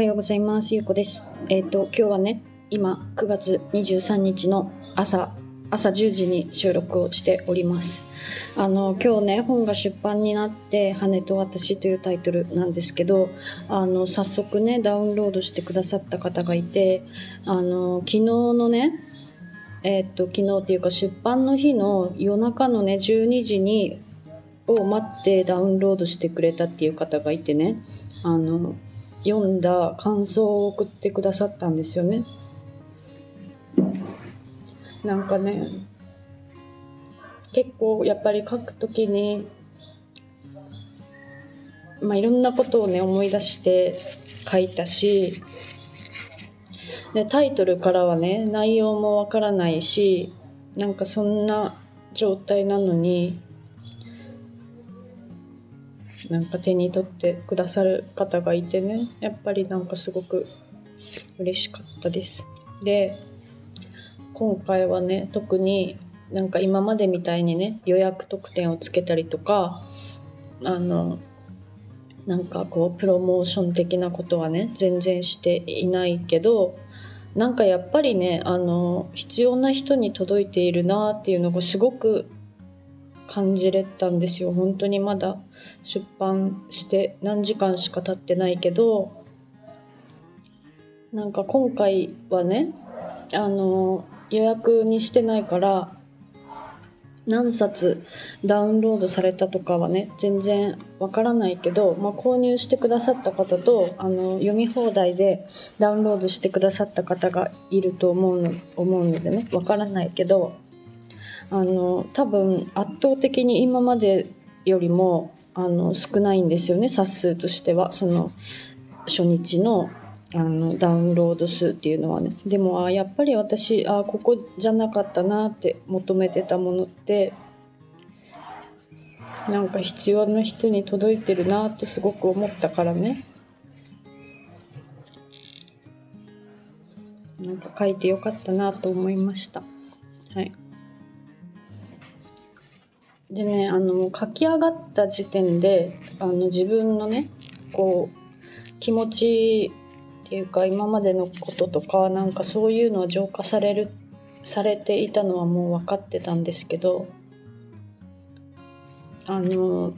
はようございます。ゆうこです。えっ、と、今日はね、今、9月23日の朝、朝10時に収録をしております。あの、今日ね、本が出版になって、羽と私というタイトルなんですけど、あの、早速ね、ダウンロードしてくださった方がいて、あの、昨日のね、えっ、と、昨日っていうか出版の日の夜中のね、12時に、を待ってダウンロードしてくれたっていう方がいてね、あの、読んだ感想を送ってくださったんですよね。なんかね、結構やっぱり書くときに、まあいろんなことをね思い出して書いたし、で、タイトルからはね、内容もわからないし、なんかそんな状態なのに、なんか手に取ってくださる方がいてねやっぱりなんかすごく嬉しかったです。で今回はね特になんか今までみたいにね予約特典をつけたりとかあのなんかこうプロモーション的なことはね全然していないけどなんかやっぱりねあの必要な人に届いているなっていうのがすごく感じれたんですよ。本当にまだ出版して何時間しか経ってないけどなんか今回はねあの予約にしてないから何冊ダウンロードされたとかはね全然わからないけど、まあ、購入してくださった方とあの読み放題でダウンロードしてくださった方がいると思うの思うのでねわからないけどあの多分圧倒的に今までよりもあの少ないんですよね冊数としては。その初日のあのダウンロード数っていうのはね。でもあやっぱり私あここじゃなかったなって求めてたものってなんか必要な人に届いてるなってすごく思ったからね。なんか書いてよかったなと思いました。はい。でねあの書き上がった時点であの自分のねこう気持ちっていうか今までのこととかなんかそういうのは浄化されるされていたのはもう分かってたんですけどあの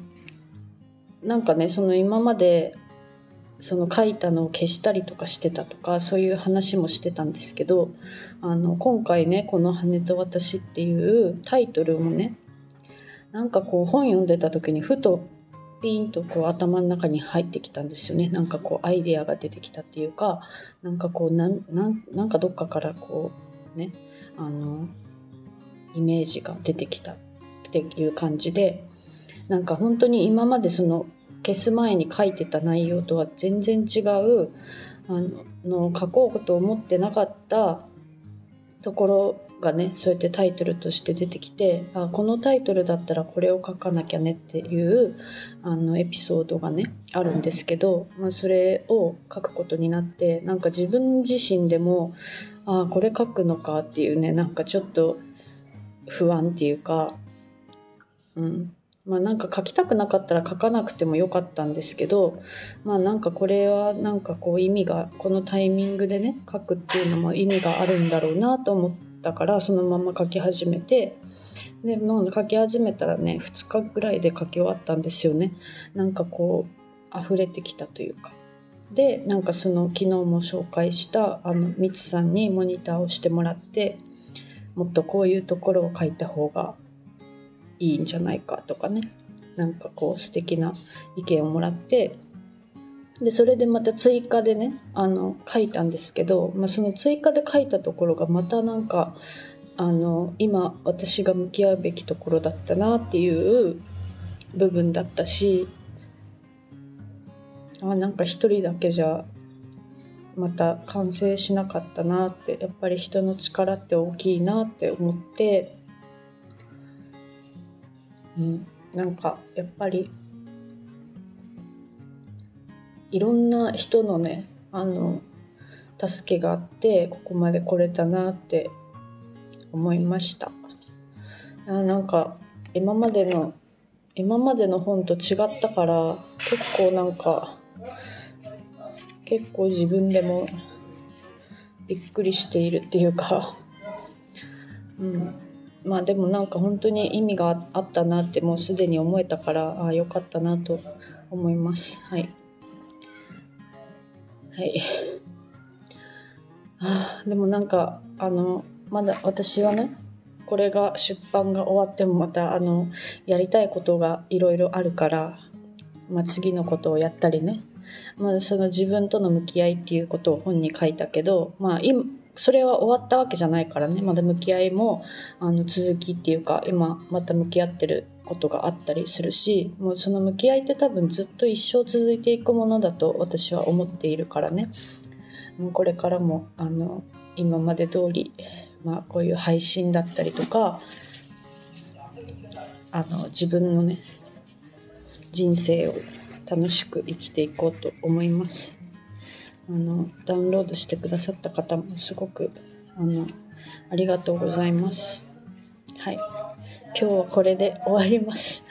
なんかねその今までその書いたのを消したりとかしてたとかそういう話もしてたんですけどあの今回ねこの「羽と私」っていうタイトルもねなんかこう本読んでた時にふとピンとこう頭の中に入ってきたんですよね。なんかこうアイデアが出てきたっていうかなんかこうなんなんなんかどっかからこうねあのイメージが出てきたっていう感じでなんか本当に今までその消す前に書いてた内容とは全然違うあの書こうと思ってなかったところがねそうやってタイトルとして出てきてあこのタイトルだったらこれを書かなきゃねっていうあのエピソードがねあるんですけど、まあ、それを書くことになってなんか自分自身でもあこれ書くのかっていうねなんかちょっと不安っていうかうん。まあなんか書きたくなかったら書かなくてもよかったんですけどまあなんかこれはなんかこう意味がこのタイミングでね書くっていうのも意味があるんだろうなと思ってたからそのまま書き始めてでもう書き始めたらね2日ぐらいで書き終わったんですよね。なんかこう溢れてきたというか。でなんかその昨日も紹介したあのみつさんにモニターをしてもらってもっとこういうところを書いた方がいいんじゃないかとかね。なんかこう素敵な意見をもらってでそれでまた追加でねあの書いたんですけど、まあ、その追加で書いたところがまたなんかあの今私が向き合うべきところだったなっていう部分だったしあなんか一人だけじゃまた完成しなかったなってやっぱり人の力って大きいなって思って、うん、なんかやっぱりいろんな人のねあの助けがあってここまで来れたなって思いました。あなんか今までの今までの本と違ったから結構なんか結構自分でもびっくりしているっていうか、うん、まあでもなんか本当に意味があったなってもうすでに思えたからああよかったなと思います。はい。はい。あでもなんかあのまだ私はねこれが出版が終わってもまたあのやりたいことがいろいろあるから、まあ、次のことをやったりね、まあ、その自分との向き合いっていうことを本に書いたけど、まあ、それは終わったわけじゃないからね。まだ向き合いもあの続きっていうか今また向き合ってることがあったりするしもうその向き合いって多分ずっと一生続いていくものだと私は思っているからね。これからもあの今まで通りまあ、こういう配信だったりとかあの自分のね人生を楽しく生きていこうと思います。あのダウンロードしてくださった方もすごくあのありがとうございます。はい。今日はこれで終わります。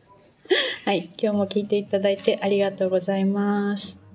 はい。今日も聞いていただいてありがとうございます。